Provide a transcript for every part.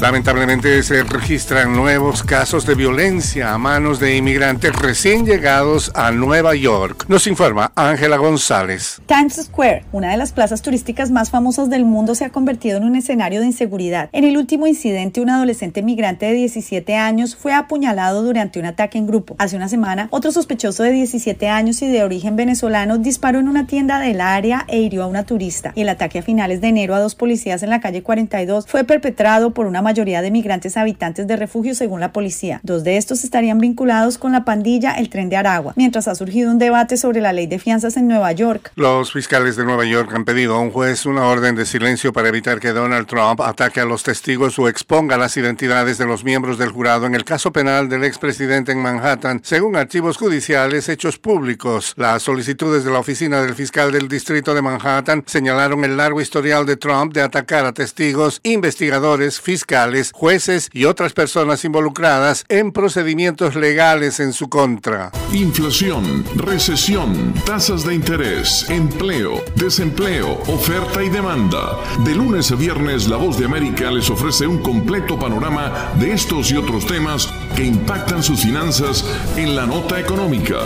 Lamentablemente se registran nuevos casos de violencia a manos de inmigrantes recién llegados a Nueva York. Nos informa Ángela González. Times Square, una de las plazas turísticas más famosas del mundo, se ha convertido en un escenario de inseguridad. En el último incidente, un adolescente migrante de 17 años fue apuñalado durante un ataque en grupo. Hace una semana, otro sospechoso de 17 años y de origen venezolano disparó en una tienda del área e hirió a una turista. Y el ataque a finales de enero a dos policías en la calle 42 fue perpetrado por una mayoría de migrantes habitantes de refugio según la policía. Dos de estos estarían vinculados con la pandilla El Tren de Aragua, mientras ha surgido un debate sobre la ley de fianzas en Nueva York. Los fiscales de Nueva York han pedido a un juez una orden de silencio para evitar que Donald Trump ataque a los testigos o exponga las identidades de los miembros del jurado en el caso penal del expresidente en Manhattan, según archivos judiciales hechos públicos. Las solicitudes de la oficina del fiscal del distrito de Manhattan señalaron el largo historial de Trump de atacar a testigos, investigadores, fiscales, jueces y otras personas involucradas en procedimientos legales en su contra. Inflación, recesión, tasas de interés, empleo, desempleo, oferta y demanda. De lunes a viernes, La Voz de América les ofrece un completo panorama de estos y otros temas que impactan sus finanzas en la nota económica.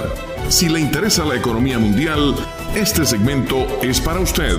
Si le interesa la economía mundial, este segmento es para usted.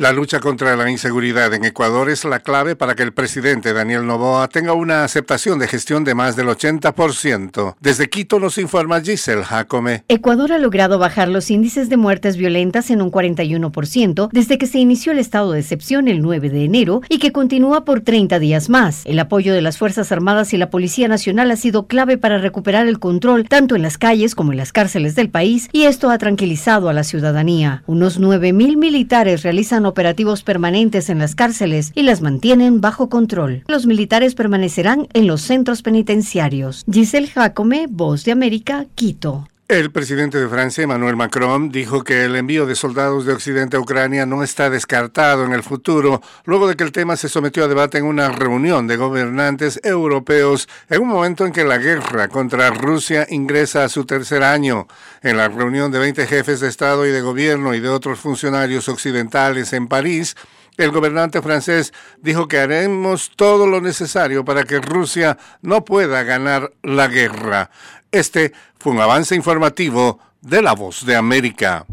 La lucha contra la inseguridad en Ecuador es la clave para que el presidente Daniel Novoa tenga una aceptación de gestión de más del 80%. Desde Quito nos informa Giselle Jacome. Ecuador ha logrado bajar los índices de muertes violentas en un 41% desde que se inició el estado de excepción el 9 de enero y que continúa por 30 días más. El apoyo de las Fuerzas Armadas y la Policía Nacional ha sido clave para recuperar el control tanto en las calles como en las cárceles del país y esto ha tranquilizado a la ciudadanía. Unos 9.000 militares realizan operativos permanentes en las cárceles y las mantienen bajo control. Los militares permanecerán en los centros penitenciarios. Giselle Jacome, Voz de América, Quito. El presidente de Francia, Emmanuel Macron, dijo que el envío de soldados de Occidente a Ucrania no está descartado en el futuro, luego de que el tema se sometió a debate en una reunión de gobernantes europeos en un momento en que la guerra contra Rusia ingresa a su tercer año. En la reunión de 20 jefes de Estado y de Gobierno y de otros funcionarios occidentales en París, el gobernante francés dijo que haremos todo lo necesario para que Rusia no pueda ganar la guerra. Este fue un avance informativo de La Voz de América.